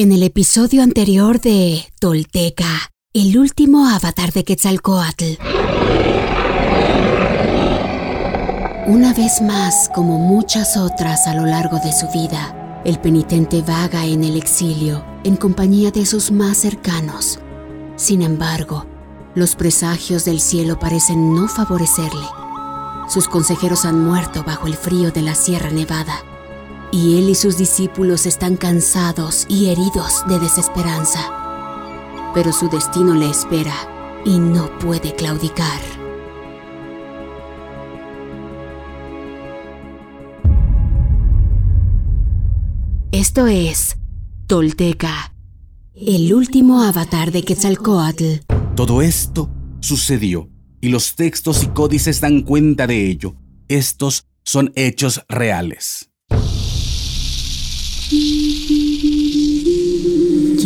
En el episodio anterior de Tolteca, el último avatar de Quetzalcoatl. Una vez más, como muchas otras a lo largo de su vida, el penitente vaga en el exilio en compañía de sus más cercanos. Sin embargo, los presagios del cielo parecen no favorecerle. Sus consejeros han muerto bajo el frío de la Sierra Nevada y él y sus discípulos están cansados y heridos de desesperanza. Pero su destino le espera y no puede claudicar. Esto es Tolteca, el último avatar de Quetzalcoatl. Todo esto sucedió y los textos y códices dan cuenta de ello. Estos son hechos reales.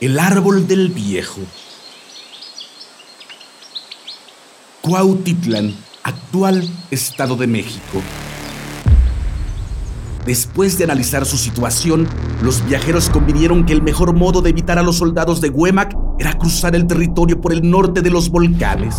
El árbol del viejo. Cuautitlán, actual Estado de México. Después de analizar su situación, los viajeros convinieron que el mejor modo de evitar a los soldados de Huemac era cruzar el territorio por el norte de los volcanes.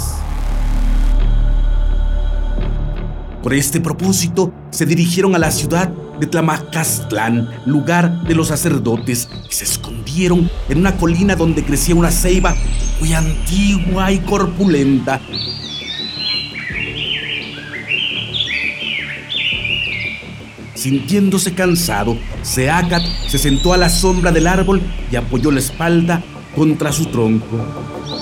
Por este propósito, se dirigieron a la ciudad de Tlamacastlán, lugar de los sacerdotes, y se escondieron en una colina donde crecía una ceiba muy antigua y corpulenta. Sintiéndose cansado, Seacat se sentó a la sombra del árbol y apoyó la espalda contra su tronco.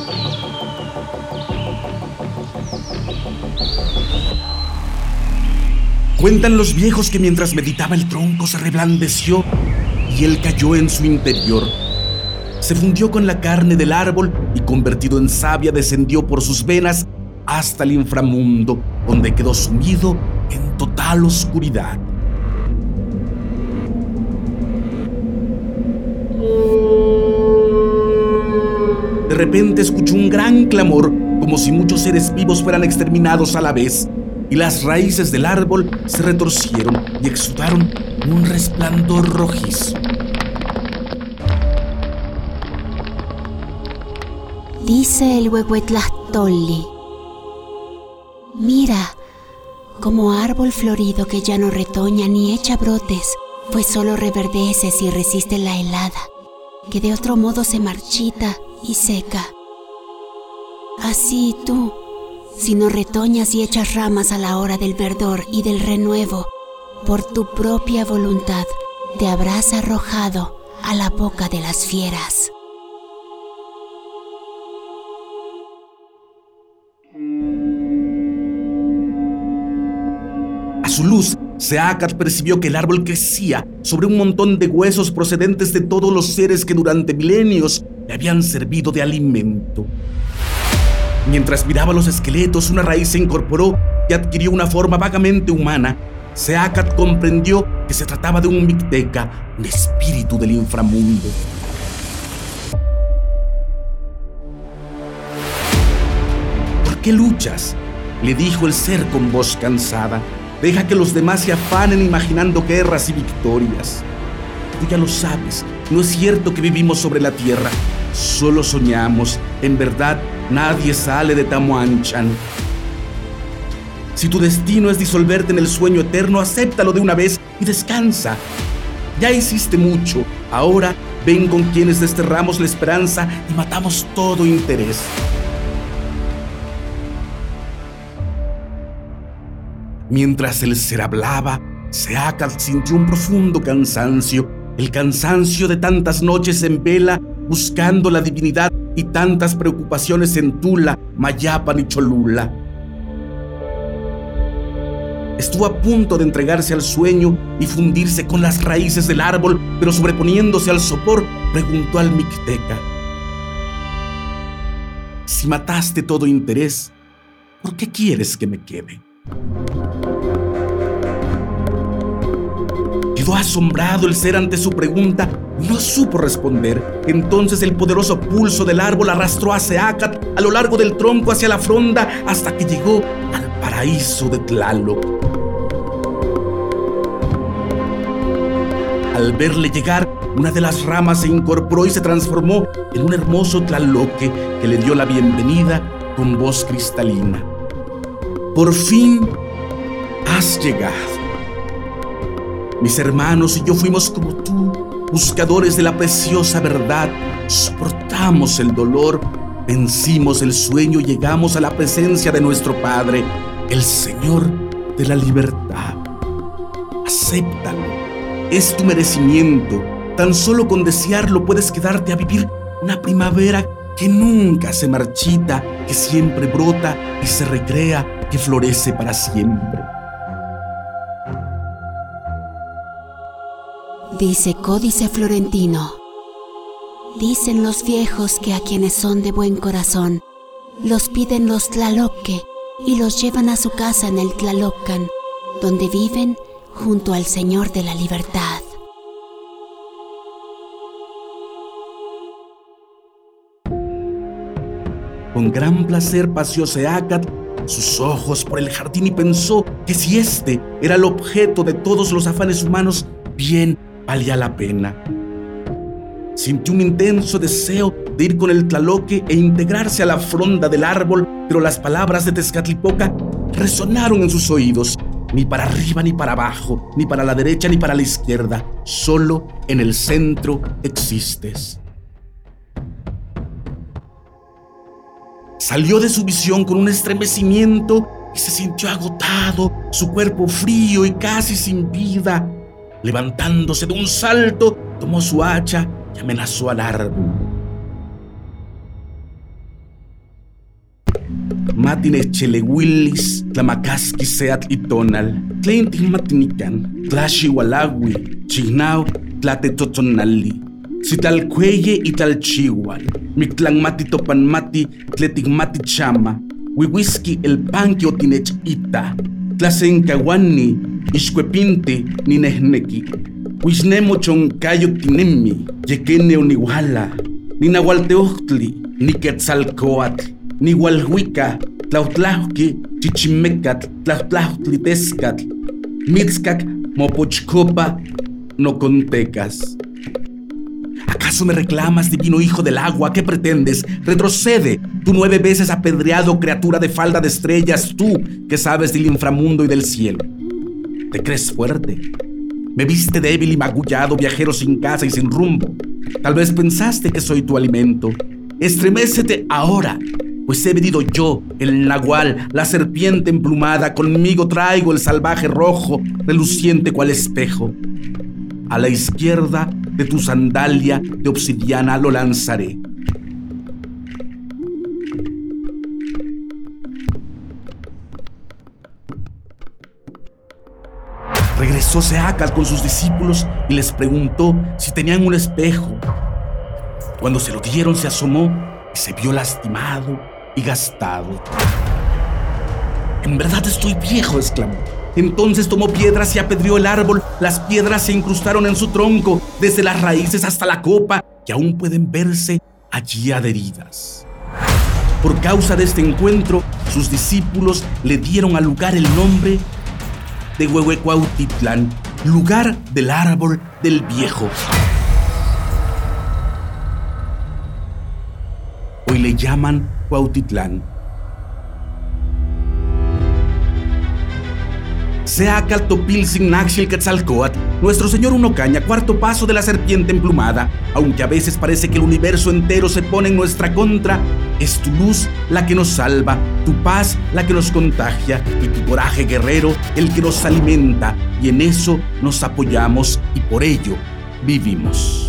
Cuentan los viejos que mientras meditaba el tronco se reblandeció y él cayó en su interior. Se fundió con la carne del árbol y convertido en savia descendió por sus venas hasta el inframundo, donde quedó sumido en total oscuridad. De repente escuchó un gran clamor, como si muchos seres vivos fueran exterminados a la vez y las raíces del árbol se retorcieron y exudaron un resplandor rojizo. Dice el Huehuetlastolli. Mira, como árbol florido que ya no retoña ni echa brotes, pues solo reverdece si resiste la helada, que de otro modo se marchita y seca. Así tú, si no retoñas y echas ramas a la hora del verdor y del renuevo, por tu propia voluntad te habrás arrojado a la boca de las fieras. A su luz, Seacat percibió que el árbol crecía sobre un montón de huesos procedentes de todos los seres que durante milenios le habían servido de alimento. Mientras miraba los esqueletos, una raíz se incorporó y adquirió una forma vagamente humana. Seacat comprendió que se trataba de un mixteca, un espíritu del inframundo. ¿Por qué luchas? le dijo el ser con voz cansada. Deja que los demás se afanen imaginando guerras y victorias. Tú ya lo sabes, no es cierto que vivimos sobre la tierra, solo soñamos. En verdad, nadie sale de Tamuanchan. Si tu destino es disolverte en el sueño eterno, acéptalo de una vez y descansa. Ya hiciste mucho, ahora ven con quienes desterramos la esperanza y matamos todo interés. Mientras el ser hablaba, Seacat sintió un profundo cansancio, el cansancio de tantas noches en vela buscando la divinidad y tantas preocupaciones en Tula, Mayapan y Cholula. Estuvo a punto de entregarse al sueño y fundirse con las raíces del árbol, pero sobreponiéndose al sopor, preguntó al Mixteca. Si mataste todo interés, ¿por qué quieres que me quede? Quedó asombrado el ser ante su pregunta no supo responder. Entonces el poderoso pulso del árbol arrastró a Seacat a lo largo del tronco hacia la fronda hasta que llegó al paraíso de Tlaloc. Al verle llegar, una de las ramas se incorporó y se transformó en un hermoso tlaloque que le dio la bienvenida con voz cristalina. Por fin has llegado. Mis hermanos y yo fuimos como tú, buscadores de la preciosa verdad. Soportamos el dolor, vencimos el sueño llegamos a la presencia de nuestro Padre, el Señor de la libertad. Acéptalo. Es tu merecimiento. Tan solo con desearlo puedes quedarte a vivir una primavera que nunca se marchita, que siempre brota y se recrea, que florece para siempre. Dice Códice Florentino. Dicen los viejos que a quienes son de buen corazón, los piden los Tlaloque y los llevan a su casa en el Tlalocan, donde viven junto al Señor de la Libertad. Con gran placer paseó Seacat sus ojos por el jardín y pensó que si este era el objeto de todos los afanes humanos, bien valía la pena. Sintió un intenso deseo de ir con el tlaloque e integrarse a la fronda del árbol, pero las palabras de Tezcatlipoca resonaron en sus oídos. Ni para arriba ni para abajo, ni para la derecha ni para la izquierda, solo en el centro existes. Salió de su visión con un estremecimiento y se sintió agotado, su cuerpo frío y casi sin vida. Levantándose de un salto, tomó su hacha y amenazó al árbol. Matine chelewillis, tlamakaski seat itonal, tlentin matinican, tlaxiwalawi, chignao, tlatetotonali, sitalcueye y talchihual, mictlanmati topanmati, tletigmati chama, wiwiski el panqui otinechita, tlasencahuani, Ixcuepinti ninehneki. Huixnemo choncayo tinemi, yequene onihuala, ninahualteohtli, niquetzalcoatl, nihualhuica, tlautlauqui, chichimecatl, tlautlautlitescatl, mitzcac, mopochcopa, no contecas. ¿Acaso me reclamas, divino hijo del agua? ¿Qué pretendes? Retrocede, tú nueve veces apedreado criatura de falda de estrellas, tú que sabes del inframundo y del cielo. ¿Te crees fuerte? Me viste débil y magullado, viajero sin casa y sin rumbo. Tal vez pensaste que soy tu alimento. Estremécete ahora, pues he venido yo, el nahual, la serpiente emplumada, conmigo traigo el salvaje rojo, reluciente cual espejo. A la izquierda de tu sandalia de obsidiana lo lanzaré. Regresó Seacal con sus discípulos y les preguntó si tenían un espejo. Cuando se lo dieron, se asomó y se vio lastimado y gastado. En verdad estoy viejo, exclamó. Entonces tomó piedras y apedreó el árbol. Las piedras se incrustaron en su tronco, desde las raíces hasta la copa, que aún pueden verse allí adheridas. Por causa de este encuentro, sus discípulos le dieron al lugar el nombre de Huehuecuautitlán, lugar del árbol del viejo. Hoy le llaman Cuautitlán. Seacal Topilzin Naxil Quetzalcoatl, nuestro señor Unocaña, cuarto paso de la serpiente emplumada, aunque a veces parece que el universo entero se pone en nuestra contra, es tu luz la que nos salva, tu paz la que nos contagia y tu coraje guerrero el que nos alimenta, y en eso nos apoyamos y por ello vivimos.